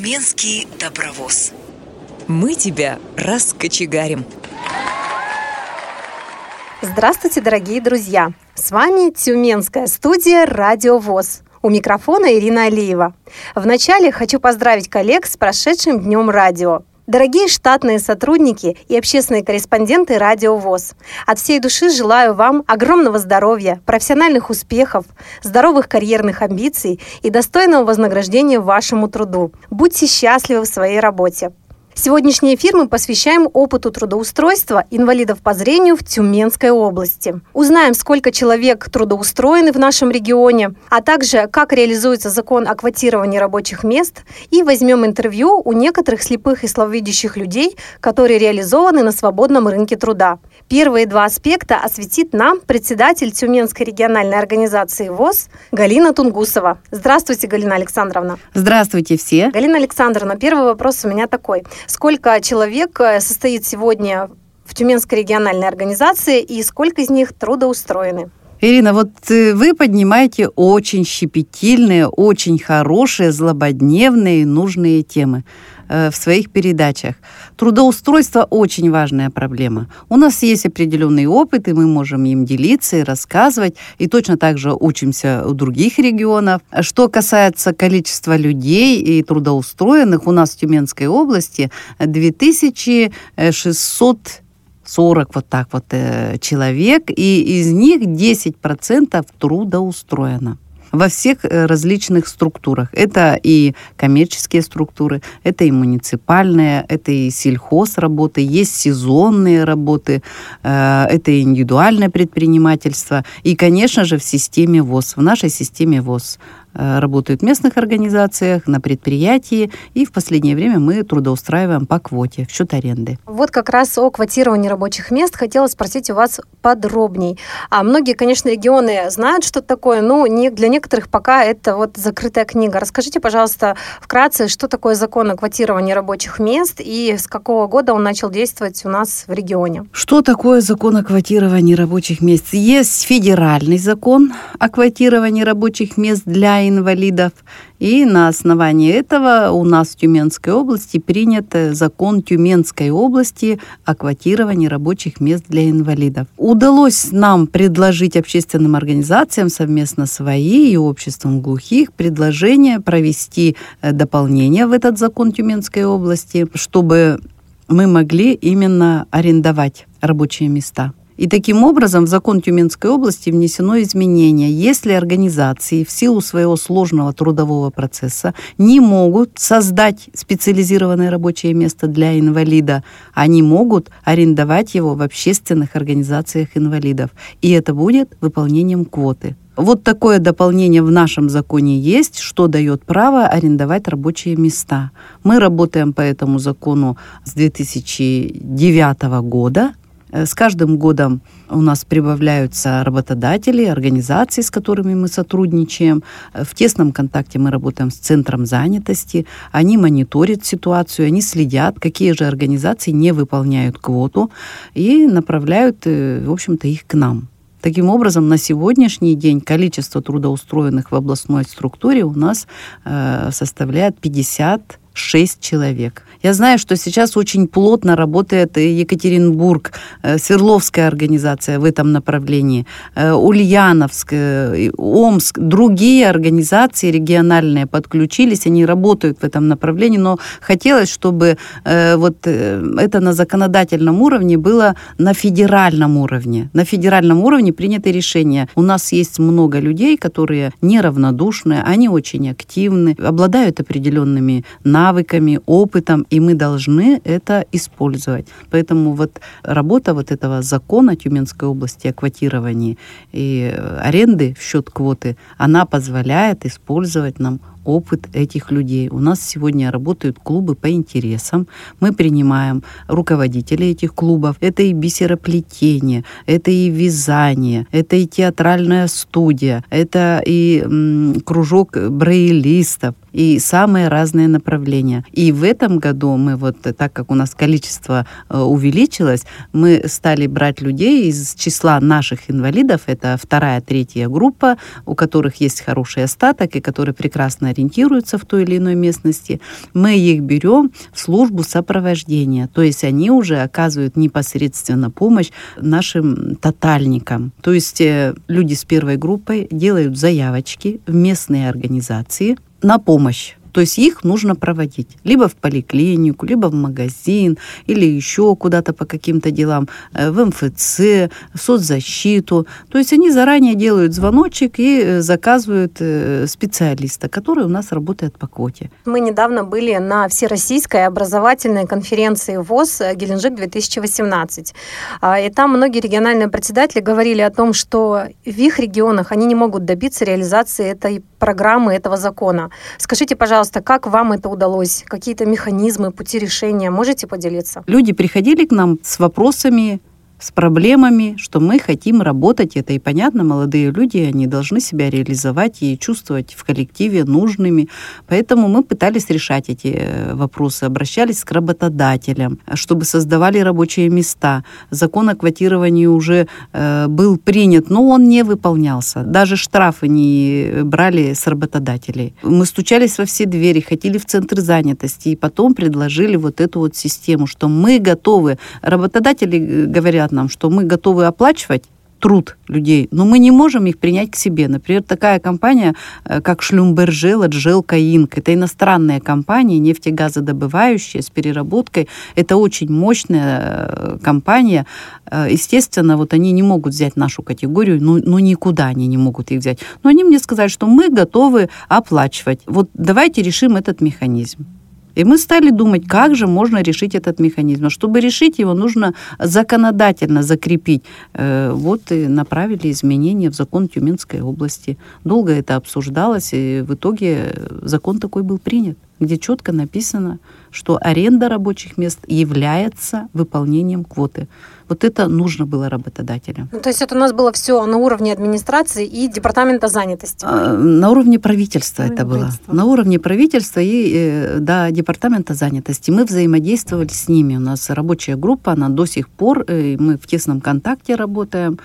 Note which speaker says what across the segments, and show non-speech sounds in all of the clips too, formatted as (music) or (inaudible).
Speaker 1: Тюменский добровоз.
Speaker 2: Мы тебя раскочегарим.
Speaker 3: Здравствуйте, дорогие друзья! С вами Тюменская студия «Радио ВОЗ». У микрофона Ирина Алиева. Вначале хочу поздравить коллег с прошедшим Днем радио. Дорогие штатные сотрудники и общественные корреспонденты Радио ВОЗ, от всей души желаю вам огромного здоровья, профессиональных успехов, здоровых карьерных амбиций и достойного вознаграждения вашему труду. Будьте счастливы в своей работе. Сегодняшний эфир мы посвящаем опыту трудоустройства инвалидов по зрению в Тюменской области. Узнаем, сколько человек трудоустроены в нашем регионе, а также как реализуется закон о квотировании рабочих мест и возьмем интервью у некоторых слепых и слабовидящих людей, которые реализованы на свободном рынке труда. Первые два аспекта осветит нам председатель Тюменской региональной организации ВОЗ Галина Тунгусова. Здравствуйте, Галина Александровна.
Speaker 4: Здравствуйте все.
Speaker 3: Галина Александровна, первый вопрос у меня такой. Сколько человек э, состоит сегодня в Тюменской региональной организации и сколько из них трудоустроены?
Speaker 4: Ирина, вот э, вы поднимаете очень щепетильные, очень хорошие, злободневные нужные темы э, в своих передачах. Трудоустройство очень важная проблема. У нас есть определенный опыт, и мы можем им делиться и рассказывать, и точно так же учимся у других регионов. Что касается количества людей и трудоустроенных, у нас в Тюменской области 2600 40 вот так вот э, человек, и из них 10% трудоустроено во всех э, различных структурах. Это и коммерческие структуры, это и муниципальные, это и сельхоз работы, есть сезонные работы, э, это и индивидуальное предпринимательство. И, конечно же, в системе ВОЗ, в нашей системе ВОЗ работают в местных организациях, на предприятии, и в последнее время мы трудоустраиваем по квоте в счет аренды.
Speaker 3: Вот как раз о квотировании рабочих мест хотела спросить у вас подробней. А многие, конечно, регионы знают, что такое, но не, для некоторых пока это вот закрытая книга. Расскажите, пожалуйста, вкратце, что такое закон о квотировании рабочих мест и с какого года он начал действовать у нас в регионе?
Speaker 4: Что такое закон о квотировании рабочих мест? Есть федеральный закон о квотировании рабочих мест для инвалидов. И на основании этого у нас в Тюменской области принят закон Тюменской области о квотировании рабочих мест для инвалидов. Удалось нам предложить общественным организациям совместно свои и обществом глухих предложение провести э, дополнение в этот закон Тюменской области, чтобы мы могли именно арендовать рабочие места. И таким образом в закон Тюменской области внесено изменение. Если организации в силу своего сложного трудового процесса не могут создать специализированное рабочее место для инвалида, они могут арендовать его в общественных организациях инвалидов. И это будет выполнением квоты. Вот такое дополнение в нашем законе есть, что дает право арендовать рабочие места. Мы работаем по этому закону с 2009 года. Э, с каждым годом у нас прибавляются работодатели, организации, с которыми мы сотрудничаем. Э, в тесном контакте мы работаем с Центром занятости. Они мониторят ситуацию, они следят, какие же организации не выполняют квоту и направляют, э, в общем-то, их к нам. Таким образом, на сегодняшний день количество трудоустроенных в областной структуре у нас э, составляет 56 человек. Я знаю, что сейчас очень плотно работает Екатеринбург, э, Свердловская организация в этом направлении, э, Ульяновск, э, Омск, другие организации региональные подключились, они работают в этом направлении, но хотелось, чтобы вот это на законодательном уровне было на федеральном уровне. На федеральном уровне приняты решения. У нас есть много людей, которые неравнодушны, они очень активны, обладают определенными навыками, опытом, и мы должны это использовать. Поэтому вот работа вот этого закона Тюменской области о квотировании и аренды в счет квоты, она позволяет использовать нам опыт этих людей. У нас сегодня работают клубы по интересам. Мы принимаем руководителей этих клубов. Это и бисероплетение, это и вязание, это и театральная студия, это и м, кружок брейлистов и самые разные направления. И в этом году мы вот, так как у нас количество э, увеличилось, мы стали брать людей из числа наших инвалидов, это вторая, третья группа, у которых есть хороший остаток и которые прекрасно ориентируются в той или иной местности, мы их берем в службу сопровождения. То есть они уже оказывают непосредственно помощь нашим тотальникам. То есть э, люди с первой группой делают заявочки в местные организации на помощь то есть их нужно проводить либо в поликлинику, либо в магазин, или еще куда-то по каким-то делам, э, в МФЦ, в соцзащиту. То есть они заранее делают звоночек и э, заказывают э, специалиста, который у нас работает по квоте.
Speaker 3: Мы недавно были на Всероссийской образовательной конференции ВОЗ Геленджик-2018. А, и там многие региональные председатели говорили о том, что в их регионах они не могут добиться реализации этой программы, этого закона. Скажите, пожалуйста, как вам это удалось? Какие-то механизмы, пути решения? Можете поделиться?
Speaker 4: Люди приходили к нам с вопросами с проблемами, что мы хотим работать. Это и понятно, молодые люди, они должны себя реализовать и чувствовать в коллективе нужными. Поэтому мы пытались решать эти э, вопросы, обращались к работодателям, чтобы создавали рабочие места. Закон о квотировании уже э, был принят, но он не выполнялся. Даже штрафы не брали с работодателей. Мы стучались во все двери, хотели в центр занятости, и потом предложили вот эту вот систему, что мы готовы. Работодатели э, говорят, говорят нам, что мы готовы оплачивать труд людей, но мы не можем их принять к себе. Например, такая компания, э, как Шлюмбержел, Джелка Инк, это иностранная компания, нефтегазодобывающая с переработкой. Это очень мощная э, компания. Э, естественно, вот они не могут взять нашу категорию, ну, ну никуда они не могут их взять. Но они мне сказали, что мы готовы оплачивать. Вот давайте решим этот механизм. И мы стали думать, как же можно решить этот механизм. А чтобы решить его, нужно законодательно закрепить. Э, вот и направили изменения в закон Тюменской области. Долго это обсуждалось, и в итоге закон такой был принят, где четко написано, что аренда рабочих мест является выполнением квоты. Вот это нужно было работодателям.
Speaker 3: Ну, то есть это у нас было все на уровне администрации и департамента занятости?
Speaker 4: А, на уровне правительства это было. На уровне правительства и э, да, департамента занятости. Мы взаимодействовали с ними. У нас рабочая группа, она до сих пор, э, мы в тесном контакте работаем.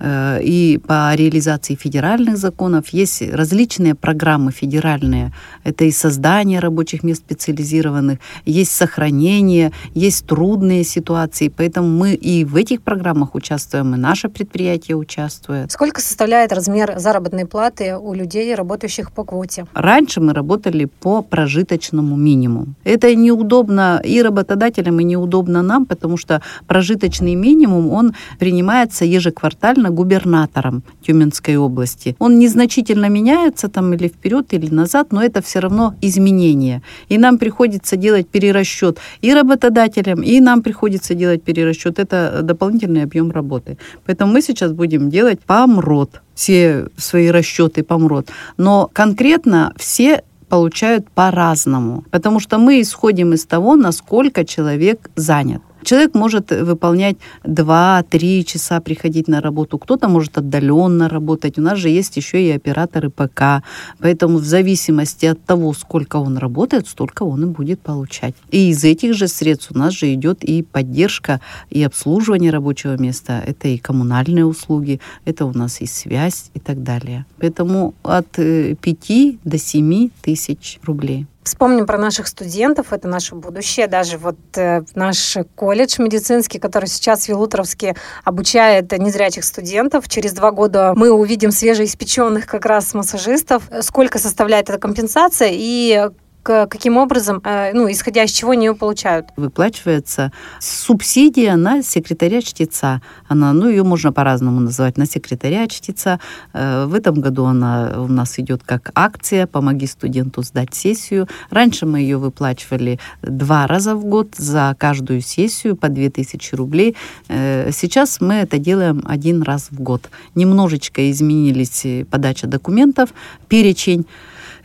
Speaker 4: Э, и по реализации федеральных законов. Есть различные программы федеральные. Это и создание рабочих мест специализированных, есть сохранение, есть трудные ситуации. Поэтому мы и в этих программах участвуем, и наше предприятие участвует.
Speaker 3: Сколько составляет размер заработной платы у людей, работающих по квоте?
Speaker 4: Раньше мы работали по прожиточному минимуму. Это неудобно и работодателям, и неудобно нам, потому что прожиточный минимум, он принимается ежеквартально губернатором Тюменской области. Он незначительно меняется там или вперед, или назад, но это все равно изменение. И нам приходится делать перерасчет и работодателям, и нам приходится делать перерасчет. Это дополнительный объем работы. Поэтому мы сейчас будем делать помрот все свои расчеты помрот. Но конкретно все получают по-разному, потому что мы исходим из того, насколько человек занят. Человек может выполнять 2-3 часа, приходить на работу, кто-то может отдаленно работать. У нас же есть еще и операторы ПК. Поэтому в зависимости от того, сколько он работает, столько он и будет получать. И из этих же средств у нас же идет и поддержка, и обслуживание рабочего места. Это и коммунальные услуги, это у нас и связь и так далее. Поэтому от 5 э, до 7 тысяч рублей.
Speaker 3: Вспомним про наших студентов, это наше будущее. Даже вот э, наш колледж медицинский, который сейчас в Елутровске обучает незрячих студентов. Через два года мы увидим свежеиспеченных как раз массажистов. Сколько составляет эта компенсация и каким образом, э, ну, исходя из чего они ее получают?
Speaker 4: Выплачивается субсидия на секретаря чтеца. Она, ну, ее можно по-разному называть, на секретаря чтеца. Э, в этом году она у нас идет как акция «Помоги студенту сдать сессию». Раньше мы ее выплачивали два раза в год за каждую сессию по 2000 рублей. Э, сейчас мы это делаем один раз в год. Немножечко изменились подача документов, перечень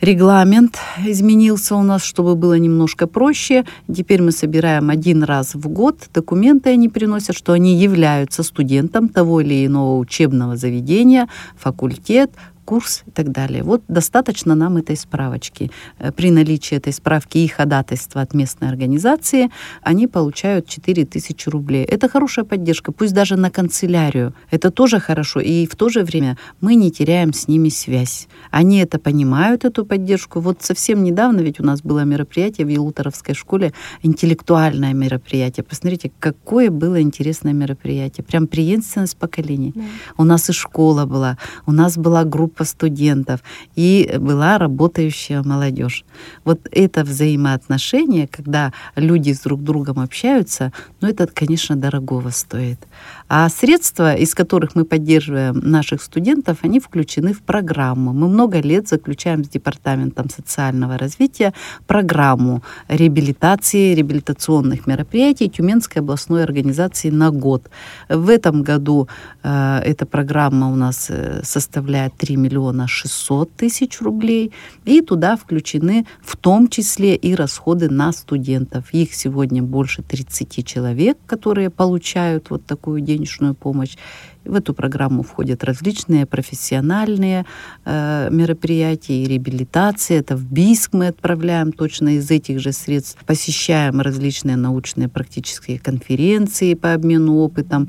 Speaker 4: регламент изменился у нас, чтобы было немножко проще. Теперь мы собираем один раз в год документы, они приносят, что они являются студентом того или иного учебного заведения, факультет, курс и так далее. Вот достаточно нам этой справочки. Э, при наличии этой справки и ходатайства от местной организации они получают 4 тысячи рублей. Это хорошая поддержка, пусть даже на канцелярию. Это тоже хорошо. И в то же время мы не теряем с ними связь. Они это понимают, эту поддержку. Вот совсем недавно ведь у нас было мероприятие в Елуторовской школе, интеллектуальное мероприятие. Посмотрите, какое было интересное мероприятие. Прям преемственность поколений. Да. У нас и школа была, у нас была группа студентов, и была работающая молодежь. Вот это взаимоотношение, когда люди с друг другом общаются, ну это, конечно, дорогого стоит. А средства, из которых мы поддерживаем наших студентов, они включены в программу. Мы много лет заключаем с Департаментом социального развития программу реабилитации, реабилитационных мероприятий Тюменской областной организации на год. В этом году э, эта программа у нас э, составляет 3 миллиона 600 тысяч рублей, и туда включены в том числе и расходы на студентов. Их сегодня больше 30 человек, которые получают вот такую денежную денежную помощь. В эту программу входят различные профессиональные э, мероприятия и реабилитация. Это в БИСК мы отправляем точно из этих же средств. Посещаем различные научные практические конференции по обмену опытом.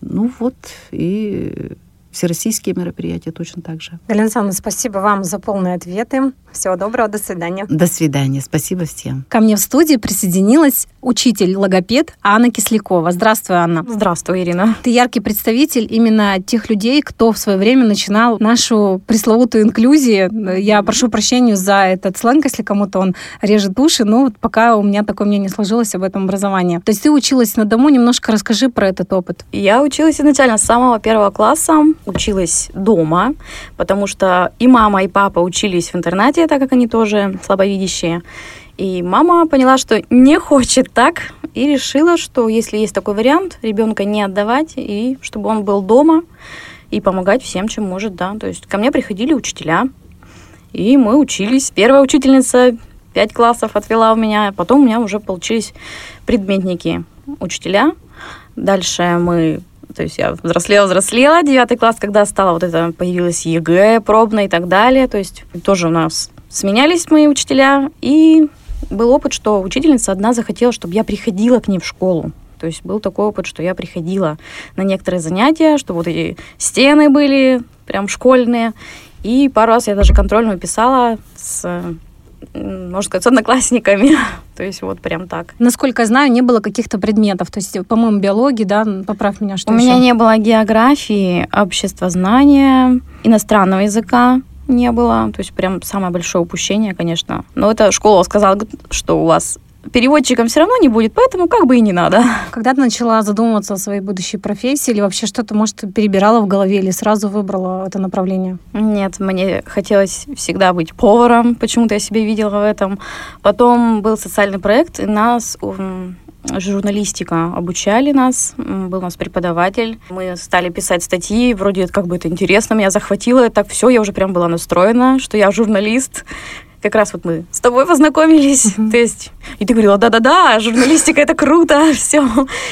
Speaker 4: Ну вот, и всероссийские мероприятия точно так же.
Speaker 3: Галина Александровна, спасибо вам за полные ответы. Всего доброго, до свидания.
Speaker 4: До свидания, спасибо всем.
Speaker 3: Ко мне в студии присоединилась учитель-логопед Анна Кислякова. Здравствуй, Анна.
Speaker 5: Здравствуй, Ирина.
Speaker 3: Ты яркий представитель именно тех людей, кто в свое время начинал нашу пресловутую инклюзию. Я прошу прощения за этот сленг, если кому-то он режет уши, но вот пока у меня такое мнение сложилось об этом образовании. То есть ты училась на дому, немножко расскажи про этот опыт.
Speaker 5: Я училась изначально с самого первого класса, училась дома, потому что и мама, и папа учились в интернате, так как они тоже слабовидящие. И мама поняла, что не хочет так, и решила, что если есть такой вариант, ребенка не отдавать, и чтобы он был дома и помогать всем, чем может, да. То есть ко мне приходили учителя, и мы учились. Первая учительница пять классов отвела у меня, потом у меня уже получились предметники учителя. Дальше мы то есть я взрослела, взрослела, девятый класс, когда стала вот это, появилась ЕГЭ пробная и так далее. То есть тоже у нас сменялись мои учителя, и был опыт, что учительница одна захотела, чтобы я приходила к ней в школу. То есть был такой опыт, что я приходила на некоторые занятия, что вот эти стены были прям школьные. И пару раз я даже контрольную писала с можно сказать, с одноклассниками. (laughs) то есть вот прям так.
Speaker 3: Насколько я знаю, не было каких-то предметов. То есть, по-моему, биологии, да, поправь меня, что
Speaker 5: У
Speaker 3: еще?
Speaker 5: меня не было географии, обществознания, иностранного языка не было. То есть прям самое большое упущение, конечно. Но эта школа сказала, что у вас переводчиком все равно не будет, поэтому как бы и не надо.
Speaker 3: Когда ты начала задумываться о своей будущей профессии или вообще что-то, может, перебирала в голове или сразу выбрала это направление?
Speaker 5: Нет, мне хотелось всегда быть поваром, почему-то я себе видела в этом. Потом был социальный проект, и нас журналистика обучали нас, был у нас преподаватель. Мы стали писать статьи, вроде как бы это интересно, меня захватило, так все, я уже прям была настроена, что я журналист, как раз вот мы с тобой познакомились, mm-hmm. то есть, и ты говорила, да-да-да, журналистика это круто, (laughs) все.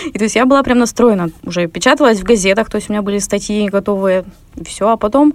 Speaker 5: И то есть я была прям настроена, уже печаталась в газетах, то есть у меня были статьи готовые, все, а потом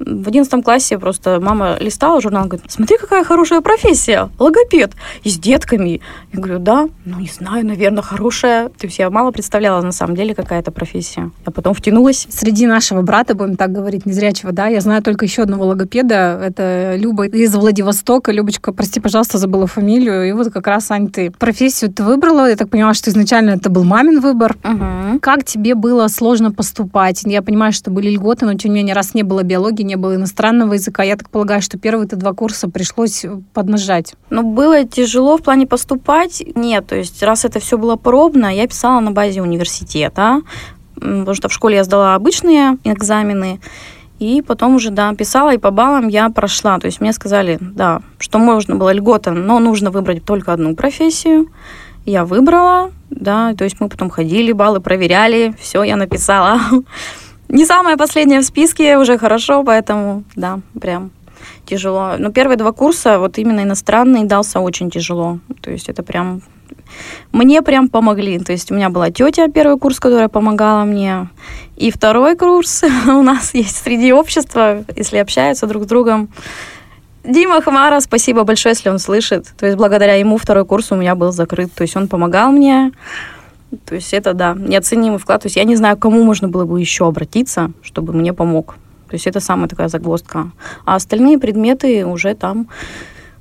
Speaker 5: в одиннадцатом классе просто мама листала журнал, говорит, смотри, какая хорошая профессия, логопед, и с детками. Я говорю, да, ну не знаю, наверное, хорошая. То есть я мало представляла на самом деле, какая это профессия. А потом втянулась.
Speaker 3: Среди нашего брата, будем так говорить, незрячего, да, я знаю только еще одного логопеда, это Люба из Владивостока. Любочка, прости, пожалуйста, забыла фамилию. И вот как раз, Ань, ты профессию ты выбрала. Я так поняла, что изначально это был мамин выбор.
Speaker 5: Угу.
Speaker 3: Как тебе было сложно поступать? Я понимаю, что были льготы, но тем не менее, раз не было биологии, не было иностранного языка. Я так полагаю, что первые-то два курса пришлось поднажать.
Speaker 5: Ну, было тяжело в плане поступать. Нет, то есть раз это все было пробно, я писала на базе университета, потому что в школе я сдала обычные экзамены, и потом уже, да, писала, и по баллам я прошла. То есть мне сказали, да, что можно было льгота, но нужно выбрать только одну профессию. Я выбрала, да, то есть мы потом ходили, баллы проверяли, все, я написала. (laughs) не самая последняя в списке, уже хорошо, поэтому, да, прям тяжело. Но первые два курса, вот именно иностранный, дался очень тяжело. То есть это прям... Мне прям помогли. То есть у меня была тетя первый курс, которая помогала мне. И второй курс (laughs) у нас есть среди общества, если общаются друг с другом. Дима Хмара, спасибо большое, если он слышит. То есть благодаря ему второй курс у меня был закрыт. То есть он помогал мне. То есть это, да, неоценимый вклад. То есть я не знаю, к кому можно было бы еще обратиться, чтобы мне помог. То есть это самая такая загвоздка. А остальные предметы уже там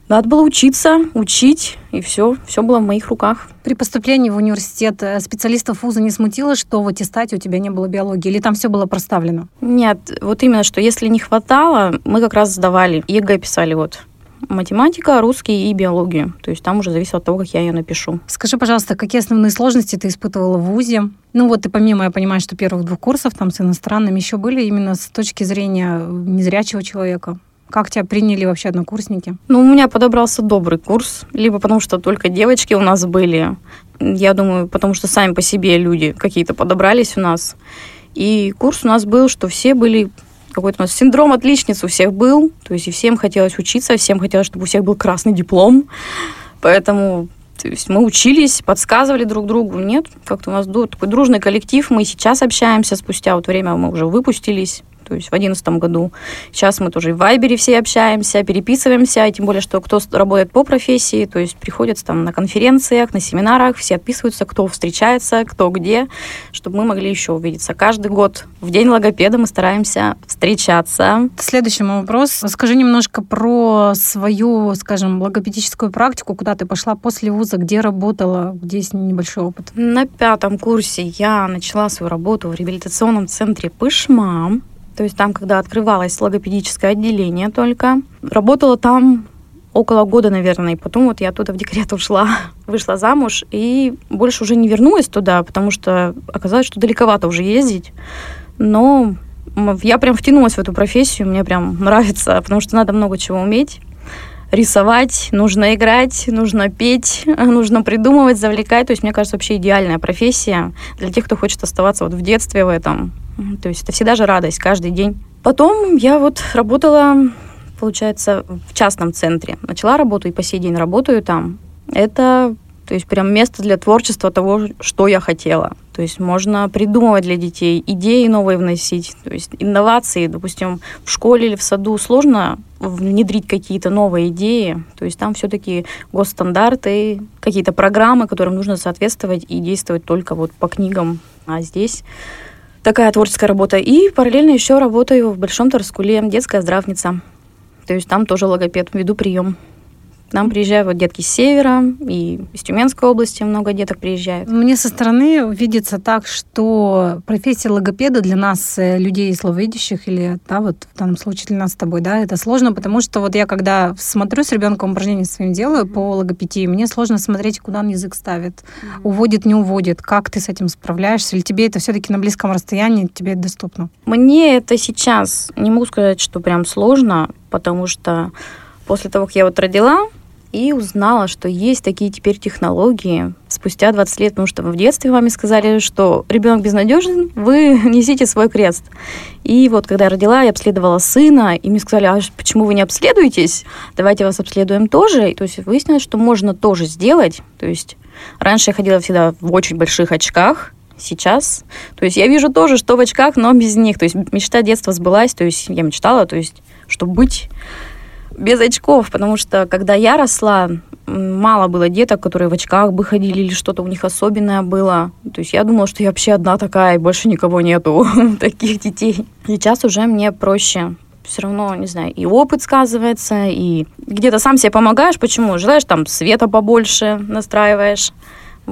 Speaker 5: надо было учиться, учить, и все, все было в моих руках.
Speaker 3: При поступлении в университет э, специалистов вуза не смутило, что в аттестате у тебя не было биологии, или там все было проставлено?
Speaker 5: Нет, вот именно, что если не хватало, мы как раз сдавали, ЕГЭ писали вот математика, русский и биологию. То есть там уже зависит от того, как я ее напишу.
Speaker 3: Скажи, пожалуйста, какие основные сложности ты испытывала в ВУЗе? Ну вот и помимо, я понимаю, что первых двух курсов там с иностранными еще были именно с точки зрения незрячего человека. Как тебя приняли вообще однокурсники?
Speaker 5: Ну, у меня подобрался добрый курс, либо потому что только девочки у нас были. Я думаю, потому что сами по себе люди какие-то подобрались у нас. И курс у нас был, что все были какой-то у нас синдром отличниц у всех был, то есть и всем хотелось учиться, всем хотелось, чтобы у всех был красный диплом, поэтому то есть мы учились, подсказывали друг другу. Нет, как-то у нас такой дружный коллектив. Мы сейчас общаемся спустя вот время, мы уже выпустились то есть в 2011 году. Сейчас мы тоже в Вайбере все общаемся, переписываемся, и тем более, что кто работает по профессии, то есть приходят там на конференциях, на семинарах, все отписываются, кто встречается, кто где, чтобы мы могли еще увидеться. Каждый год в день логопеда мы стараемся встречаться.
Speaker 3: Следующий мой вопрос. Расскажи немножко про свою, скажем, логопедическую практику, куда ты пошла после вуза, где работала, где есть небольшой опыт.
Speaker 5: На пятом курсе я начала свою работу в реабилитационном центре Пышма. То есть там, когда открывалось логопедическое отделение только, работала там около года, наверное, и потом вот я оттуда в декрет ушла, (laughs) вышла замуж и больше уже не вернулась туда, потому что оказалось, что далековато уже ездить. Но я прям втянулась в эту профессию, мне прям нравится, потому что надо много чего уметь. Рисовать, нужно играть, нужно петь, (laughs) нужно придумывать, завлекать. То есть, мне кажется, вообще идеальная профессия для тех, кто хочет оставаться вот в детстве в этом. То есть это всегда же радость каждый день. Потом я вот работала, получается, в частном центре. Начала работу и по сей день работаю там. Это то есть прям место для творчества того, что я хотела. То есть можно придумывать для детей, идеи новые вносить, то есть инновации, допустим, в школе или в саду сложно внедрить какие-то новые идеи. То есть там все-таки госстандарты, какие-то программы, которым нужно соответствовать и действовать только вот по книгам. А здесь такая творческая работа. И параллельно еще работаю в Большом Тарскуле, детская здравница. То есть там тоже логопед, веду прием. К нам приезжают вот детки с севера и из Тюменской области много деток приезжают.
Speaker 3: Мне со стороны видится так, что профессия логопеда для нас, э, людей слабовидящих, или да, вот в данном случае для нас с тобой, да, это сложно, потому что вот я когда смотрю с ребенком упражнения своим делаю по логопедии, мне сложно смотреть, куда он язык ставит, mm-hmm. уводит, не уводит, как ты с этим справляешься, или тебе это все-таки на близком расстоянии, тебе это доступно?
Speaker 5: Мне это сейчас, не могу сказать, что прям сложно, потому что после того, как я вот родила, и узнала, что есть такие теперь технологии спустя 20 лет, потому что в детстве маме сказали, что ребенок безнадежен, вы (laughs) несите свой крест. И вот когда я родила, я обследовала сына, и мне сказали, а почему вы не обследуетесь? Давайте вас обследуем тоже. И, то есть выяснилось, что можно тоже сделать. То есть раньше я ходила всегда в очень больших очках, сейчас. То есть я вижу тоже, что в очках, но без них. То есть мечта детства сбылась, то есть я мечтала, то есть чтобы быть без очков, потому что когда я росла, мало было деток, которые в очках бы ходили или что-то у них особенное было. То есть я думала, что я вообще одна такая, и больше никого нету (laughs) таких детей. Сейчас уже мне проще все равно, не знаю, и опыт сказывается, и где-то сам себе помогаешь. Почему? Желаешь там света побольше, настраиваешь.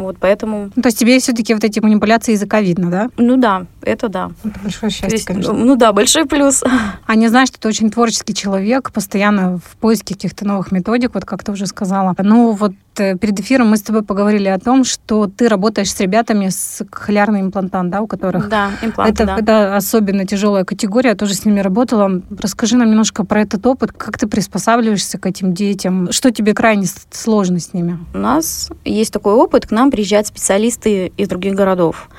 Speaker 5: Вот, поэтому...
Speaker 3: Ну, то есть тебе все-таки вот эти манипуляции языка видно, да?
Speaker 5: Ну да, это да.
Speaker 3: Это большое счастье, есть, конечно.
Speaker 5: Ну да, большой плюс.
Speaker 3: А не знаешь, что ты очень творческий человек, постоянно в поиске каких-то новых методик, вот как ты уже сказала. Ну вот Э, перед эфиром мы с тобой поговорили о том, что ты работаешь с ребятами с кохлеарный имплантант, да, у которых...
Speaker 5: Да, имплант,
Speaker 3: это,
Speaker 5: да.
Speaker 3: это особенно тяжелая категория, я тоже с ними работала. Расскажи нам немножко про этот опыт, как ты приспосабливаешься к этим детям, что тебе крайне сложно с ними?
Speaker 5: У нас есть такой опыт, к нам приезжают специалисты из других городов.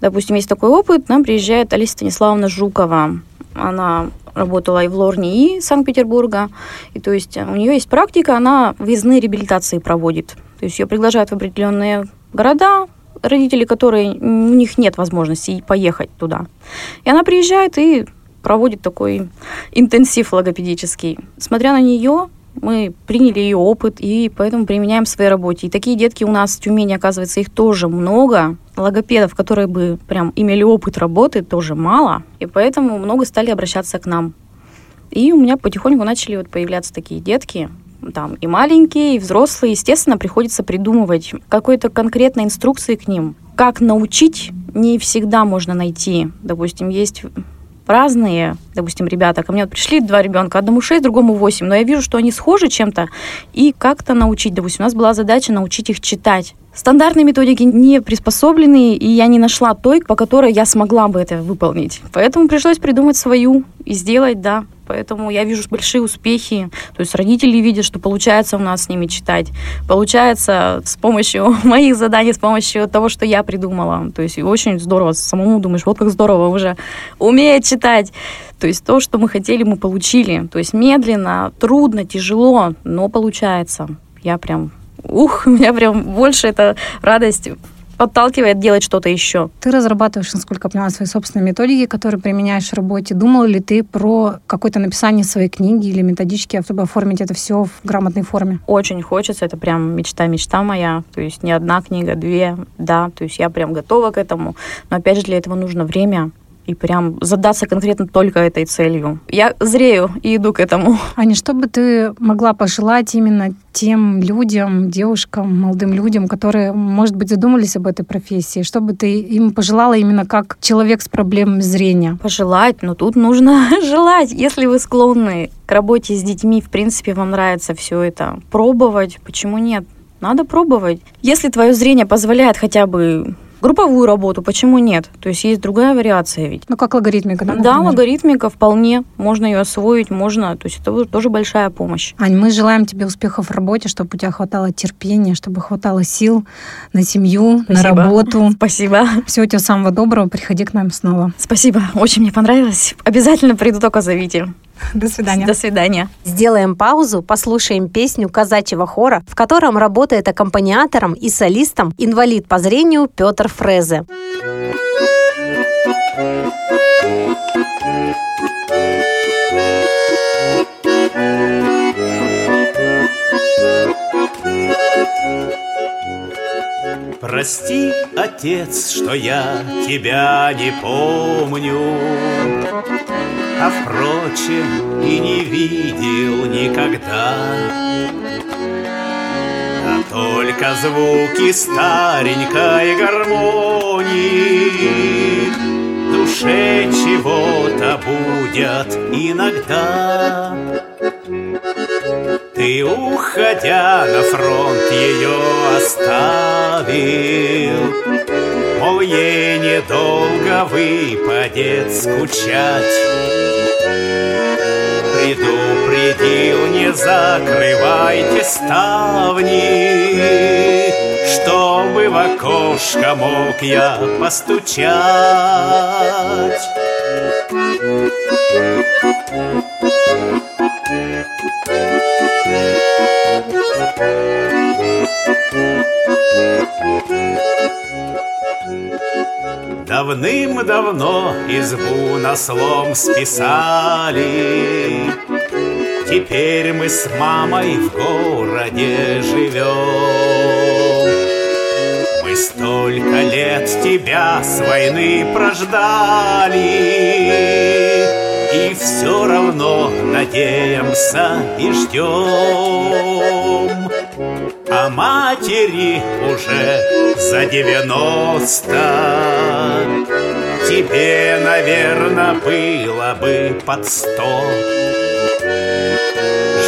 Speaker 5: Допустим, есть такой опыт, нам приезжает Алиса Станиславовна Жукова. Она работала и в Лорнии Санкт-Петербурга. И то есть у нее есть практика, она выездные реабилитации проводит. То есть ее приглашают в определенные города, родители, которые у них нет возможности поехать туда. И она приезжает и проводит такой интенсив логопедический. Смотря на нее, мы приняли ее опыт и поэтому применяем в своей работе. И такие детки у нас в Тюмени, оказывается, их тоже много. Логопедов, которые бы прям имели опыт работы, тоже мало. И поэтому много стали обращаться к нам. И у меня потихоньку начали вот появляться такие детки, там и маленькие, и взрослые. Естественно, приходится придумывать какой-то конкретной инструкции к ним. Как научить, не всегда можно найти. Допустим, есть разные, допустим, ребята, ко мне вот пришли два ребенка, одному 6, другому 8, но я вижу, что они схожи чем-то, и как-то научить, допустим, у нас была задача научить их читать. Стандартные методики не приспособлены, и я не нашла той, по которой я смогла бы это выполнить. Поэтому пришлось придумать свою и сделать, да. Поэтому я вижу большие успехи. То есть родители видят, что получается у нас с ними читать. Получается с помощью (laughs) моих заданий, с помощью того, что я придумала. То есть очень здорово. Самому думаешь, вот как здорово уже умеет читать. То есть то, что мы хотели, мы получили. То есть медленно, трудно, тяжело, но получается. Я прям ух, у меня прям больше это радость подталкивает делать что-то еще.
Speaker 3: Ты разрабатываешь, насколько я поняла, свои собственные методики, которые применяешь в работе. Думал ли ты про какое-то написание своей книги или методички, чтобы оформить это все в грамотной форме?
Speaker 5: Очень хочется, это прям мечта-мечта моя. То есть не одна книга, две, да. То есть я прям готова к этому. Но опять же для этого нужно время, и прям задаться конкретно только этой целью. Я зрею и иду к этому.
Speaker 3: Аня, что бы ты могла пожелать именно тем людям, девушкам, молодым людям, которые, может быть, задумались об этой профессии? Что бы ты им пожелала именно как человек с проблемами зрения?
Speaker 5: Пожелать? Но ну, тут нужно (laughs) желать. Если вы склонны к работе с детьми, в принципе, вам нравится все это, пробовать, почему нет? Надо пробовать. Если твое зрение позволяет хотя бы групповую работу, почему нет? То есть есть другая вариация ведь.
Speaker 3: Ну, как логаритмика, да?
Speaker 5: Например? Да, логаритмика вполне. Можно ее освоить, можно. То есть это тоже большая помощь.
Speaker 3: Ань, мы желаем тебе успехов в работе, чтобы у тебя хватало терпения, чтобы хватало сил на семью, Спасибо. на работу.
Speaker 5: Спасибо.
Speaker 3: Всего тебе самого доброго. Приходи к нам снова.
Speaker 5: Спасибо. Очень мне понравилось. Обязательно приду, только зовите. (laughs)
Speaker 3: До свидания.
Speaker 5: До свидания.
Speaker 3: Сделаем паузу, послушаем песню казачьего хора, в котором работает аккомпаниатором и солистом инвалид по зрению Петр Фрезе.
Speaker 6: Прости, отец, что я тебя не помню, а впрочем и не видел никогда. А только звуки старенькой гармонии душе чего-то будет иногда. Ты, уходя на фронт, ее оставил, Мол, ей недолго выпадет скучать предупредил, не закрывайте ставни, Чтобы в окошко мог я постучать. Давным-давно избу на слом списали. Теперь мы с мамой в городе живем. Мы столько лет тебя с войны прождали И все равно надеемся и ждем А матери уже за девяносто. Тебе, наверное, было бы под сто.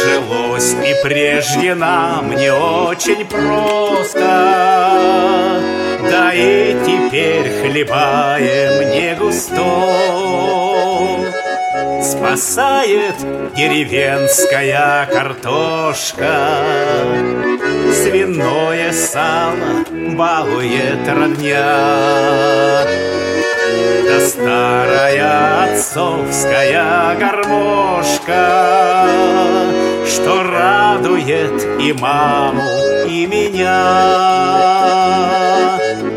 Speaker 6: Жилось и прежде нам не очень просто. Да и теперь хлебаем не густо Спасает деревенская картошка Свиное сало балует родня Да старая отцовская гармошка, Что радует и маму, и меня.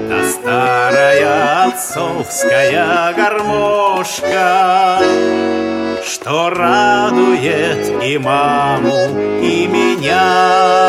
Speaker 6: Да старая отцовская гармошка, Что радует и маму, и меня.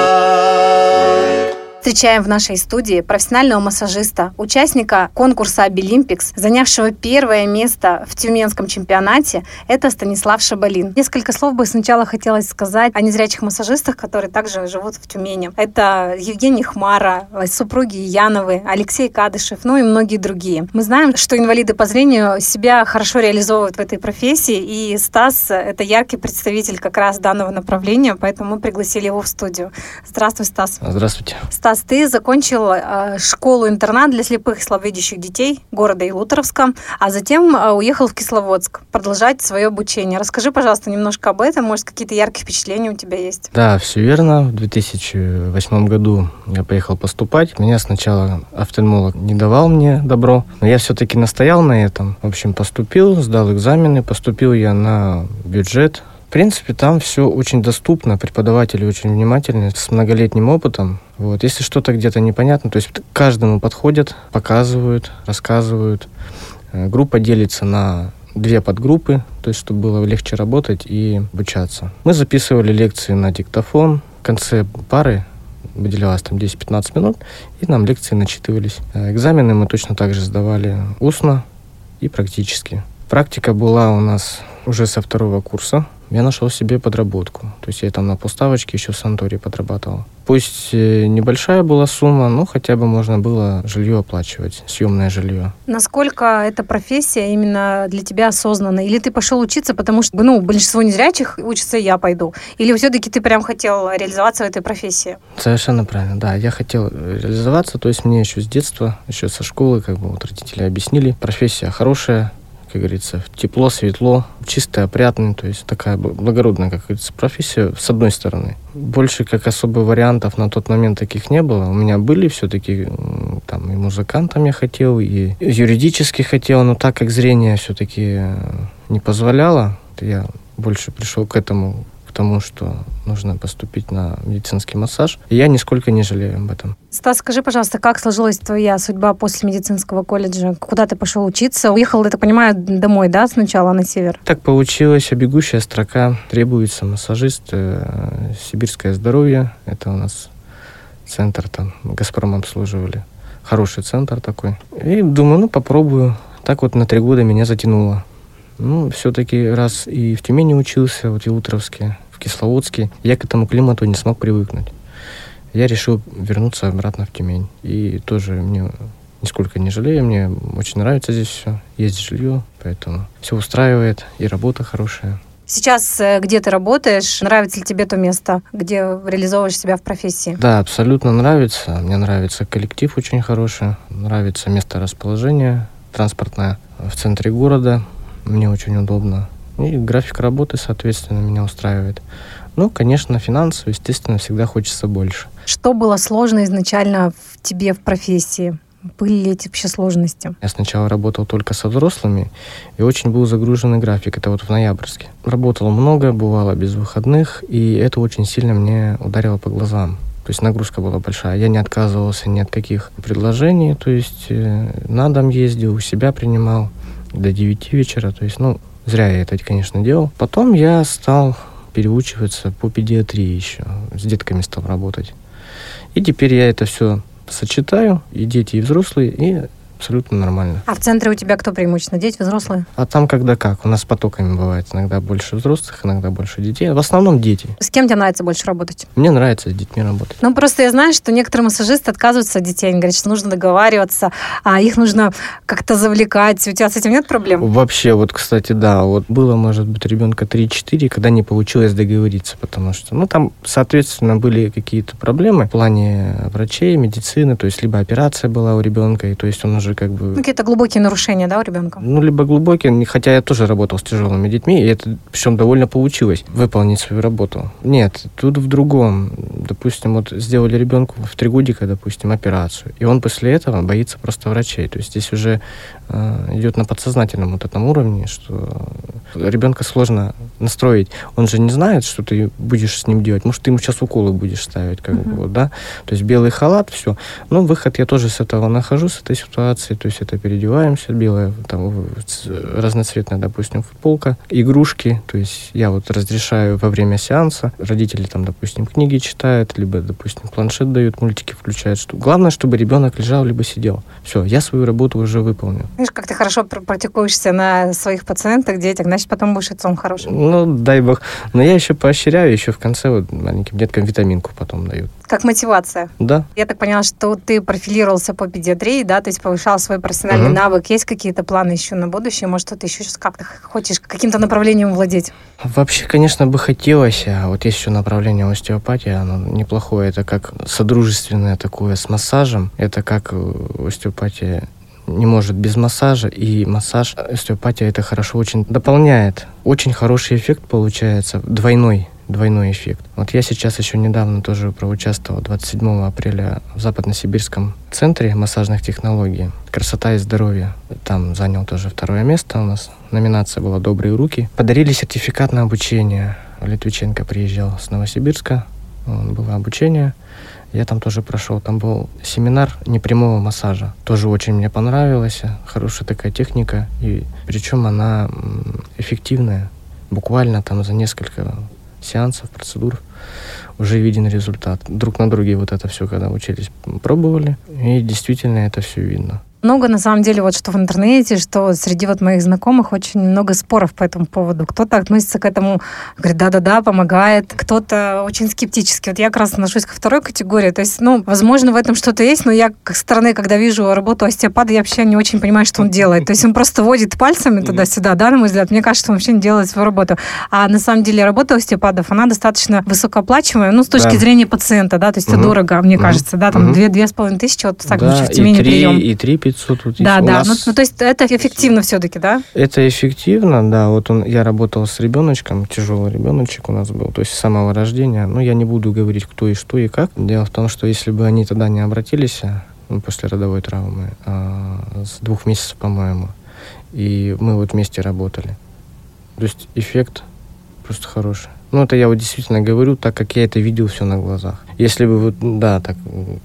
Speaker 3: Встречаем в нашей студии профессионального массажиста, участника конкурса Обилимпикс, занявшего первое место в Тюменском чемпионате. Это Станислав Шабалин. Несколько слов бы сначала хотелось сказать о незрячих массажистах, которые также живут в Тюмени. Это Евгений Хмара, супруги Яновы, Алексей Кадышев, ну и многие другие. Мы знаем, что инвалиды по зрению себя хорошо реализовывают в этой профессии, и Стас — это яркий представитель как раз данного направления, поэтому мы пригласили его в студию. Здравствуй, Стас.
Speaker 7: Здравствуйте.
Speaker 3: Стас, ты закончил э, школу-интернат для слепых и слабовидящих детей города Илуторовска, а затем э, уехал в Кисловодск продолжать свое обучение. Расскажи, пожалуйста, немножко об этом. Может, какие-то яркие впечатления у тебя есть?
Speaker 7: Да, все верно. В 2008 году я поехал поступать. Меня сначала офтальмолог не давал мне добро, но я все-таки настоял на этом. В общем, поступил, сдал экзамены, поступил я на бюджет. В принципе, там все очень доступно, преподаватели очень внимательны, с многолетним опытом. Вот. Если что-то где-то непонятно, то есть каждому подходят, показывают, рассказывают. Э, Группа делится на две подгруппы, то есть чтобы было легче работать и обучаться. Мы записывали лекции на диктофон. В конце пары выделялось там 10-15 минут, и нам лекции начитывались. Э, Экзамены мы точно так же сдавали устно и практически. Практика была у нас уже со второго курса. Я нашел себе подработку. То есть я там на поставочке еще в санатории подрабатывал. Пусть э, небольшая была сумма, но хотя бы можно было жилье оплачивать, съемное жилье.
Speaker 3: Насколько эта профессия именно для тебя осознанна? Или ты пошел учиться, потому что, ну, большинство незрячих учатся, я пойду? Или все-таки ты прям хотел реализоваться в этой профессии?
Speaker 7: Совершенно правильно, да. Я хотел э, реализоваться, то есть мне еще с детства, еще со школы, как бы вот родители объяснили, профессия хорошая, как говорится, тепло, светло, чистая, опрятная, то есть такая бл- благородная, как говорится, профессия, с одной стороны. Больше как особо вариантов на тот момент таких не было. У меня были все-таки там и музыкантом я хотел, и юридически хотел, но так как зрение все-таки не позволяло, я больше пришел к этому, к тому, что нужно поступить на медицинский массаж. И я нисколько не жалею об этом.
Speaker 3: Стас, скажи, пожалуйста, как сложилась твоя судьба после медицинского колледжа? Куда ты пошел учиться? Уехал, я так понимаю, домой, да, сначала на север?
Speaker 7: Так получилось, а бегущая строка. Требуется массажист, э, сибирское здоровье. Это у нас центр там, Газпром обслуживали. Хороший центр такой. И думаю, ну попробую. Так вот на три года меня затянуло. Ну, все-таки раз и в Тюмени учился, вот и Утровске, в Кисловодске, я к этому климату не смог привыкнуть. Я решил вернуться обратно в Тюмень. И тоже мне нисколько не жалею, мне очень нравится здесь все. Есть жилье, поэтому все устраивает, и работа хорошая.
Speaker 3: Сейчас э, где ты работаешь? Нравится ли тебе то место, где реализовываешь себя в профессии?
Speaker 7: Да, абсолютно нравится. Мне нравится коллектив очень хороший, нравится место расположения транспортное в центре города. Мне очень удобно. И график работы, соответственно, меня устраивает. Ну, конечно, финансово, естественно, всегда хочется больше.
Speaker 3: Что было сложно изначально в тебе в профессии? Были ли эти вообще сложности?
Speaker 7: Я сначала работал только со взрослыми, и очень был загруженный график. Это вот в ноябрьске. Работал много, бывало без выходных, и это очень сильно мне ударило по глазам. То есть нагрузка была большая. Я не отказывался ни от каких предложений. То есть э, на дом ездил, у себя принимал до 9 вечера. То есть, ну, зря я это, конечно, делал. Потом я стал переучиваться по педиатрии еще. С детками стал работать. И теперь я это все сочетаю, и дети, и взрослые, и абсолютно нормально.
Speaker 3: А в центре у тебя кто преимущественно? Дети, взрослые?
Speaker 7: А там когда как? У нас потоками бывает. Иногда больше взрослых, иногда больше детей. В основном дети.
Speaker 3: С кем тебе нравится больше работать?
Speaker 7: Мне нравится с детьми работать.
Speaker 3: Ну, просто я знаю, что некоторые массажисты отказываются от детей. Они говорят, что нужно договариваться, а их нужно как-то завлекать. У тебя с этим нет проблем?
Speaker 7: Вообще, вот, кстати, да, вот было, может быть, ребенка 3-4, когда не получилось договориться, потому что, ну, там, соответственно, были какие-то проблемы в плане врачей, медицины, то есть либо операция была у ребенка, и то есть он уже как бы...
Speaker 3: Ну, какие-то глубокие нарушения, да, у ребенка?
Speaker 7: Ну, либо глубокие, хотя я тоже работал с тяжелыми детьми, и это причем довольно получилось выполнить свою работу. Нет, тут в другом. допустим, вот сделали ребенку в три годика, допустим, операцию, и он после этого боится просто врачей. То есть здесь уже э, идет на подсознательном вот этом уровне, что ребенка сложно настроить. Он же не знает, что ты будешь с ним делать. Может, ты ему сейчас уколы будешь ставить, как бы, вот, да? То есть белый халат, все. Но выход я тоже с этого нахожу, с этой ситуации. То есть это переодеваемся, белая, там, разноцветная, допустим, футболка, игрушки. То есть я вот разрешаю во время сеанса. Родители там, допустим, книги читают, либо, допустим, планшет дают, мультики включают. Что... Главное, чтобы ребенок лежал, либо сидел. Все, я свою работу уже выполнил.
Speaker 3: Видишь, как ты хорошо практикуешься на своих пациентах, детях, значит, потом будешь отцом хорошим.
Speaker 7: Ну, дай бог. Но я еще поощряю, еще в конце вот маленьким деткам витаминку потом дают.
Speaker 3: Как мотивация.
Speaker 7: Да.
Speaker 3: Я так поняла, что ты профилировался по педиатрии, да, то есть повышал свой профессиональный угу. навык. Есть какие-то планы еще на будущее? Может, что-то еще сейчас как-то хочешь каким-то направлением владеть?
Speaker 7: Вообще, конечно, бы хотелось. А вот есть еще направление остеопатия, оно неплохое. Это как содружественное такое с массажем. Это как э, остеопатия не может без массажа, и массаж, остеопатия это хорошо очень дополняет. Очень хороший эффект получается, двойной двойной эффект. Вот я сейчас еще недавно тоже проучаствовал 27 апреля в Западно-Сибирском центре массажных технологий «Красота и здоровье». Там занял тоже второе место у нас. Номинация была «Добрые руки». Подарили сертификат на обучение. Литвиченко приезжал с Новосибирска. Было обучение. Я там тоже прошел. Там был семинар непрямого массажа. Тоже очень мне понравилось. Хорошая такая техника. И причем она эффективная. Буквально там за несколько сеансов, процедур уже виден результат. Друг на друге вот это все, когда учились, пробовали, и действительно это все видно
Speaker 3: много, на самом деле, вот что в интернете, что среди вот моих знакомых очень много споров по этому поводу. Кто-то относится к этому, говорит, да-да-да, помогает. Кто-то очень скептически. Вот я как раз отношусь ко второй категории. То есть, ну, возможно, в этом что-то есть, но я, как стороны, когда вижу работу остеопата, я вообще не очень понимаю, что он делает. То есть он просто водит пальцами туда-сюда, да, на мой взгляд. Мне кажется, что он вообще не делает свою работу. А на самом деле работа остеопатов, она достаточно высокооплачиваемая, ну, с точки да. зрения пациента, да, то есть угу. это дорого, мне угу. кажется, да, там с половиной тысячи, вот так, да, в Тюмени прием.
Speaker 7: И три 500 вот
Speaker 3: Да, да. Нас... Ну, ну, то есть это эффективно все-таки, да?
Speaker 7: Это эффективно, да. Вот он, я работал с ребеночком, тяжелый ребеночек у нас был, то есть с самого рождения. Ну, я не буду говорить, кто и что и как. Дело в том, что если бы они тогда не обратились ну, после родовой травмы, а, с двух месяцев, по-моему, и мы вот вместе работали. То есть эффект просто хороший. Ну, это я вот действительно говорю, так как я это видел все на глазах. Если бы, вот, да, так,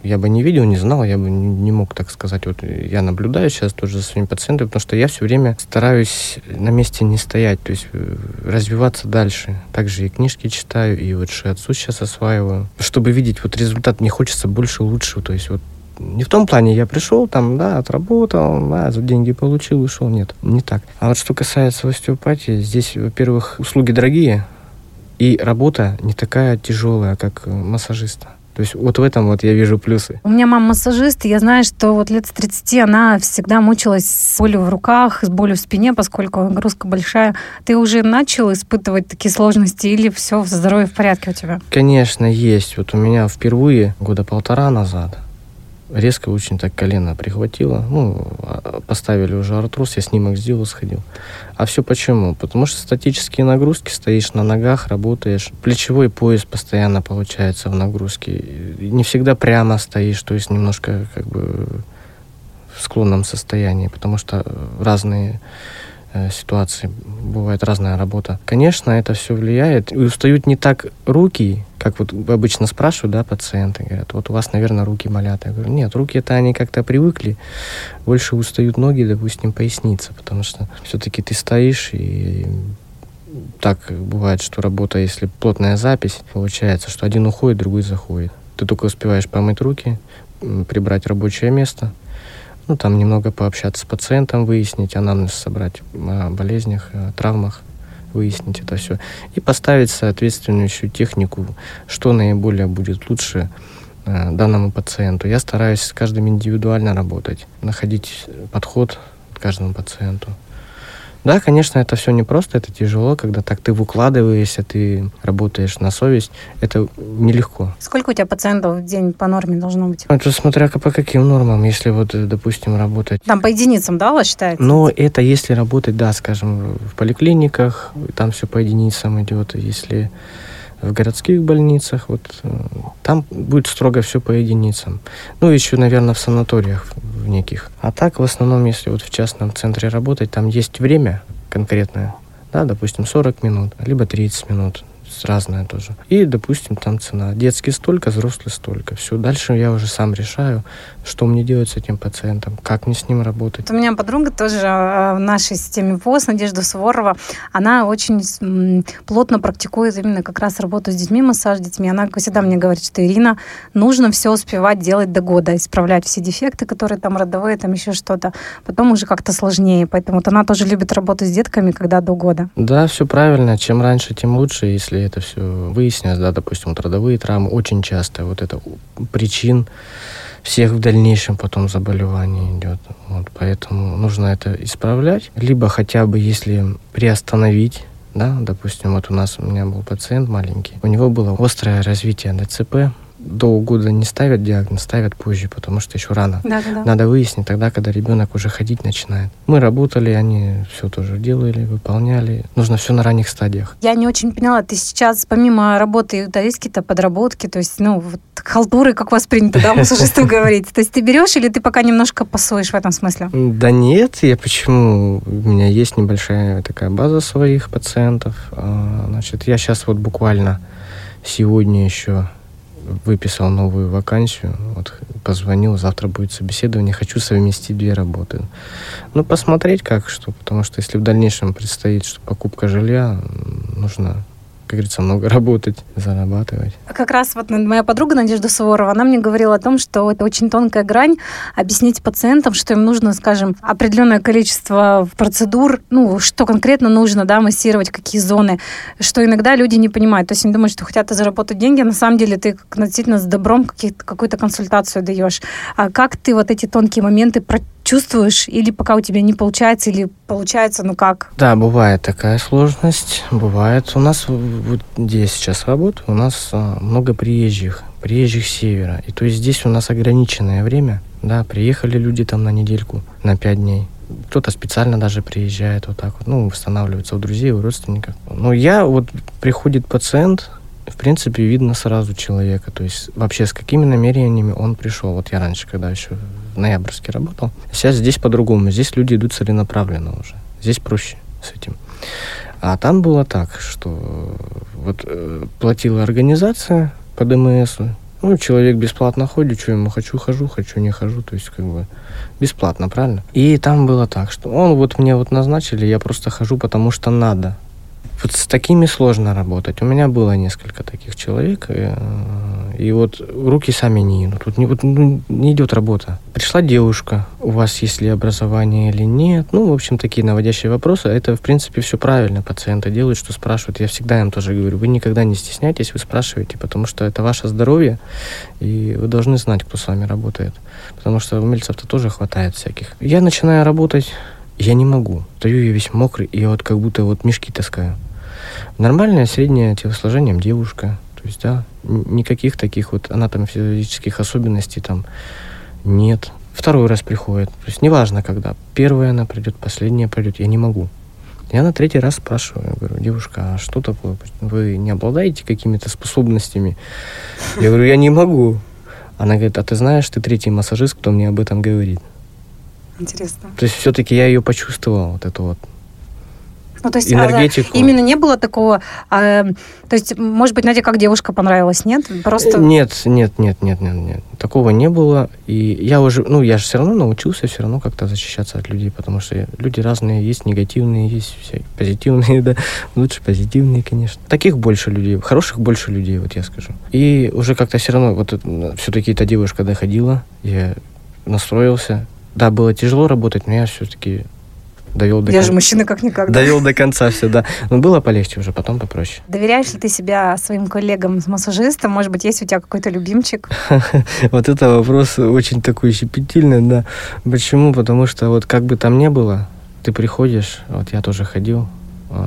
Speaker 7: я бы не видел, не знал, я бы не мог так сказать. Вот я наблюдаю сейчас тоже за своими пациентами, потому что я все время стараюсь на месте не стоять, то есть э, развиваться дальше. Также и книжки читаю, и вот шиатсу сейчас осваиваю. Чтобы видеть вот результат, мне хочется больше, лучше. То есть вот не в том плане, я пришел, там, да, отработал, да, за деньги получил, ушел. Нет, не так. А вот что касается остеопатии, здесь, во-первых, услуги дорогие, и работа не такая тяжелая, как э, массажиста. То есть вот в этом вот я вижу плюсы.
Speaker 3: У меня мама массажист, и я знаю, что вот лет с 30 она всегда мучилась с болью в руках, с болью в спине, поскольку нагрузка большая. Ты уже начал испытывать такие сложности или все, здоровье в порядке у тебя?
Speaker 7: Конечно, есть. Вот у меня впервые года полтора назад резко очень так колено прихватило. Ну, а, поставили уже артроз, я снимок сделал, сходил. А все почему? Потому что статические нагрузки, стоишь на ногах, работаешь. Плечевой пояс постоянно получается в нагрузке. Не всегда прямо стоишь, то есть немножко как бы в склонном состоянии, потому что разные Э, ситуации, бывает разная работа. Конечно, это все влияет. И устают не так руки, как вот обычно спрашивают, да, пациенты, говорят, вот у вас, наверное, руки болят. Я говорю, нет, руки это они как-то привыкли, больше устают ноги, допустим, поясница, потому что все-таки ты стоишь и так бывает, что работа, если плотная запись, получается, что один уходит, другой заходит. Ты только успеваешь помыть руки, прибрать рабочее место – ну, там немного пообщаться с пациентом, выяснить анамнез, собрать о болезнях, о травмах, выяснить это все. И поставить соответствующую технику, что наиболее будет лучше э, данному пациенту. Я стараюсь с каждым индивидуально работать, находить подход к каждому пациенту. Да, конечно, это все непросто, это тяжело, когда так ты выкладываешься, ты работаешь на совесть. Это нелегко.
Speaker 3: Сколько у тебя пациентов в день по норме должно быть?
Speaker 7: Это смотря по каким нормам, если вот, допустим, работать.
Speaker 3: Там по единицам, да, у вас считается?
Speaker 7: Но это если работать, да, скажем, в поликлиниках, там все по единицам идет. Если в городских больницах, вот э, там будет строго все по единицам. Ну, еще, наверное, в санаториях в неких. А так, в основном, если вот в частном центре работать, там есть время конкретное, да, допустим, 40 минут, либо 30 минут разная тоже. И, допустим, там цена. Детский столько, взрослый столько. Все. Дальше я уже сам решаю, что мне делать с этим пациентом, как мне с ним работать.
Speaker 3: У меня подруга тоже э, в нашей системе ВОЗ, Надежда Суворова, она очень плотно практикует именно как раз работу с детьми, массаж с детьми. Она всегда мне говорит, что Ирина, нужно все успевать делать до года, исправлять все дефекты, которые там родовые, там еще что-то. Потом уже как-то сложнее. Поэтому вот она тоже любит работать с детками, когда до года.
Speaker 7: Да, все правильно. Чем раньше, тем лучше, если это все выяснилось, да, допустим, вот родовые травмы очень часто, вот это причин всех в дальнейшем потом заболеваний идет. Вот, поэтому нужно это исправлять. Либо хотя бы, если приостановить да, допустим, вот у нас у меня был пациент маленький, у него было острое развитие ДЦП, до года не ставят диагноз, ставят позже, потому что еще рано.
Speaker 3: Да, да, да.
Speaker 7: Надо выяснить тогда, когда ребенок уже ходить начинает. Мы работали, они все тоже делали, выполняли. Нужно все на ранних стадиях.
Speaker 3: Я не очень поняла, ты сейчас помимо работы, да, есть какие-то подработки, то есть, ну, вот халтуры, как у вас принято, да, массажисту говорить. То есть ты берешь или ты пока немножко пасуешь в этом смысле?
Speaker 7: Да нет, я почему? У меня есть небольшая такая база своих пациентов. А, значит, я сейчас вот буквально сегодня еще выписал новую вакансию, вот позвонил, завтра будет собеседование, хочу совместить две работы. Ну, посмотреть как что, потому что если в дальнейшем предстоит, что покупка жилья, нужно говорится, много работать, зарабатывать.
Speaker 3: Как раз вот моя подруга Надежда Суворова, она мне говорила о том, что это очень тонкая грань объяснить пациентам, что им нужно, скажем, определенное количество процедур, ну, что конкретно нужно, да, массировать, какие зоны, что иногда люди не понимают. То есть они думают, что хотят заработать деньги, а на самом деле ты действительно с добром какую-то консультацию даешь. А как ты вот эти тонкие моменты чувствуешь, или пока у тебя не получается, или получается, ну как?
Speaker 7: Да, бывает такая сложность, бывает. У нас, вот где я сейчас работаю, у нас а, много приезжих, приезжих с севера. И то есть здесь у нас ограниченное время, да, приехали люди там на недельку, на пять дней. Кто-то специально даже приезжает вот так вот, ну, восстанавливается у друзей, у родственников. Но я, вот приходит пациент, в принципе, видно сразу человека, то есть вообще с какими намерениями он пришел. Вот я раньше, когда еще в Ноябрьске работал, сейчас здесь по-другому, здесь люди идут целенаправленно уже, здесь проще с этим. А там было так, что вот э, платила организация по ДМС, ну, человек бесплатно ходит, что ему хочу, хожу, хочу, не хожу, то есть как бы бесплатно, правильно? И там было так, что он вот мне вот назначили, я просто хожу, потому что надо. Вот с такими сложно работать. У меня было несколько таких человек, и, э, и вот руки сами не идут. Вот не, вот, ну, не идет работа. Пришла девушка, у вас есть ли образование или нет. Ну, в общем, такие наводящие вопросы. Это, в принципе, все правильно пациенты делают, что спрашивают. Я всегда им тоже говорю, вы никогда не стесняйтесь, вы спрашиваете, потому что это ваше здоровье, и вы должны знать, кто с вами работает. Потому что умельцев-то тоже хватает всяких. Я начинаю работать, я не могу. Стою я весь мокрый, и я вот как будто вот мешки таскаю. Нормальное среднее телосложением девушка. То есть, да, никаких таких вот анатомофизических особенностей там нет. Второй раз приходит. То есть неважно когда. Первая она придет, последняя придет. Я не могу. Я на третий раз спрашиваю, говорю, девушка, а что такое? Вы не обладаете какими-то способностями? Я говорю, я не могу. Она говорит, а ты знаешь, ты третий массажист, кто мне об этом говорит.
Speaker 3: Интересно.
Speaker 7: То есть все-таки я ее почувствовал, вот эту вот
Speaker 3: ну, то есть
Speaker 7: энергетику.
Speaker 3: А, именно не было такого... А, то есть, может быть, Надя как девушка понравилась, нет? Просто...
Speaker 7: Нет, нет, нет, нет, нет, нет. Такого не было. И я уже... Ну, я же все равно научился все равно как-то защищаться от людей, потому что люди разные. Есть негативные, есть все позитивные, (laughs) да. Лучше позитивные, конечно. Таких больше людей. Хороших больше людей, вот я скажу. И уже как-то все равно... Вот все-таки эта девушка доходила, я настроился. Да, было тяжело работать, но я все-таки довел до
Speaker 3: Я кон... же мужчина как никогда.
Speaker 7: Довел до конца все, да. Но было полегче уже, потом попроще.
Speaker 3: Доверяешь ли ты себя своим коллегам массажистам? Может быть, есть у тебя какой-то любимчик? (laughs)
Speaker 7: Вот это вопрос очень такой щепетильный, да. Почему? Потому что вот как бы там ни было, ты приходишь, вот я тоже ходил,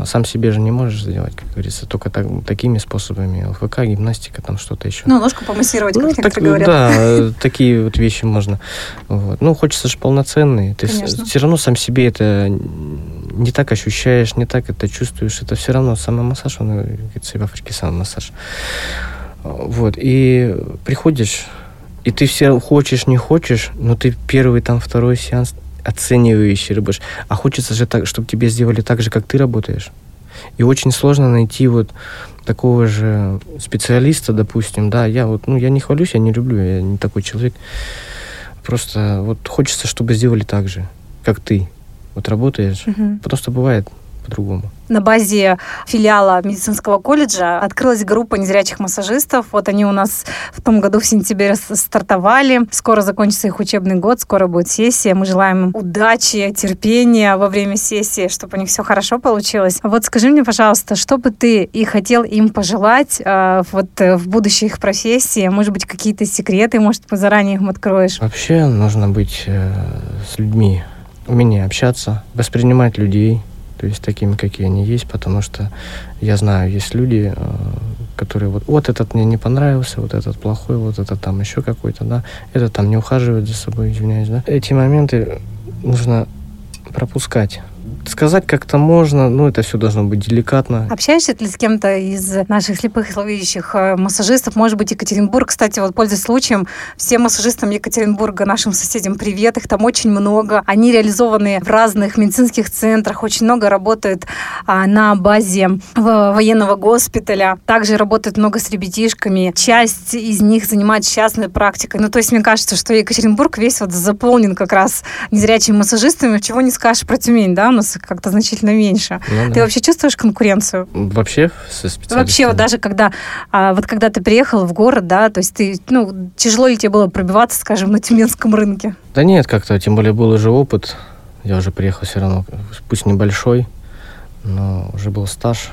Speaker 7: сам себе же не можешь сделать, как говорится, только так, такими способами. ЛФК, гимнастика, там что-то еще.
Speaker 3: Ну, ножку помассировать, как ну,
Speaker 7: так,
Speaker 3: говорят.
Speaker 7: Да, (laughs) такие вот вещи можно. Вот. Ну, хочется же полноценные. Ты все равно сам себе это не так ощущаешь, не так это чувствуешь. Это все равно самый массаж, он, как говорится, в Африке самый массаж. Вот, и приходишь, и ты все хочешь, не хочешь, но ты первый, там, второй сеанс оценивающий работаешь. А хочется же так, чтобы тебе сделали так же, как ты работаешь. И очень сложно найти вот такого же специалиста, допустим, да, я вот, ну, я не хвалюсь, я не люблю, я не такой человек. Просто вот хочется, чтобы сделали так же, как ты. Вот работаешь.
Speaker 3: Мгм.
Speaker 7: Потому что бывает по-другому.
Speaker 3: На базе филиала медицинского колледжа открылась группа незрячих массажистов. Вот они у нас в том году в сентябре стартовали. Скоро закончится их учебный год, скоро будет сессия. Мы желаем им удачи, терпения во время сессии, чтобы у них все хорошо получилось. Вот скажи мне, пожалуйста, что бы ты и хотел им пожелать э, вот э, в будущей их профессии? Может быть, какие-то секреты, может, ты заранее им откроешь?
Speaker 7: Вообще нужно быть э, с людьми, умение общаться, воспринимать людей, то есть такими, какие они есть, потому что я знаю, есть люди, э, которые вот, вот этот мне не понравился, вот этот плохой, вот этот там еще какой-то, да, этот там не ухаживает за собой, извиняюсь, да. Эти моменты нужно пропускать. Сказать как-то можно, но это все должно быть деликатно.
Speaker 3: Общаешься ли с кем-то из наших слепых и э, массажистов? Может быть, Екатеринбург. Кстати, вот пользуясь случаем, всем массажистам Екатеринбурга, нашим соседям привет. Их там очень много. Они реализованы в разных медицинских центрах. Очень много работают а, на базе военного госпиталя. Также работают много с ребятишками. Часть из них занимается частной практикой. Ну, то есть, мне кажется, что Екатеринбург весь вот заполнен как раз незрячими массажистами. Чего не скажешь про Тюмень, да? Нас как-то значительно меньше.
Speaker 7: Ну
Speaker 3: Ты
Speaker 7: да.
Speaker 3: вообще чувствуешь конкуренцию?
Speaker 7: Вообще со специалистами?
Speaker 3: Вообще, вот даже когда, а, вот когда ты приехал в город, да, то есть ты, ну, тяжело ли тебе было пробиваться, скажем, на тюменском рынке?
Speaker 7: Да нет, как-то, тем более был уже опыт. Я уже приехал все равно, пусть небольшой, но уже был стаж.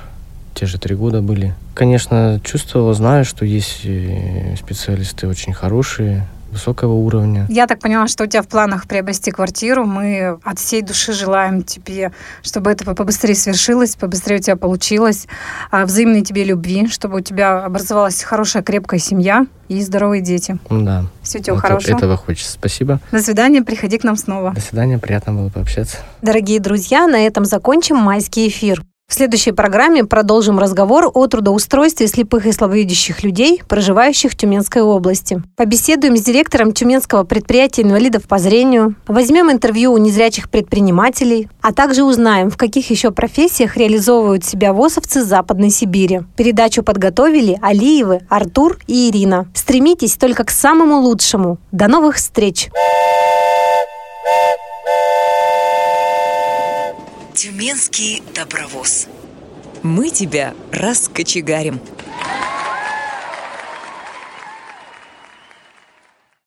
Speaker 7: Те же три года были. Конечно, чувствовал, знаю, что есть э, специалисты очень хорошие, высокого уровня.
Speaker 3: Я так поняла, что у тебя в планах приобрести квартиру. Мы от всей души желаем тебе, чтобы это побыстрее свершилось, побыстрее у тебя получилось, а, взаимной тебе любви, чтобы у тебя образовалась хорошая, крепкая семья и здоровые дети.
Speaker 7: Да.
Speaker 3: Всего тебе
Speaker 7: Вот
Speaker 3: хорошего.
Speaker 7: Этого хочется. Спасибо.
Speaker 3: До свидания, приходи к нам снова.
Speaker 7: До свидания, приятно было пообщаться.
Speaker 3: Дорогие друзья, на этом закончим майский эфир. В следующей программе продолжим разговор о трудоустройстве слепых и слабовидящих людей, проживающих в Тюменской области. Побеседуем с директором Тюменского предприятия инвалидов по зрению, возьмем интервью у незрячих предпринимателей, а также узнаем, в каких еще профессиях реализовывают себя ВОСовцы Западной Сибири. Передачу подготовили Алиевы, Артур и Ирина. Стремитесь только к самому лучшему. До новых встреч!
Speaker 1: Тюменский добровоз.
Speaker 2: Мы тебя раскочегарим.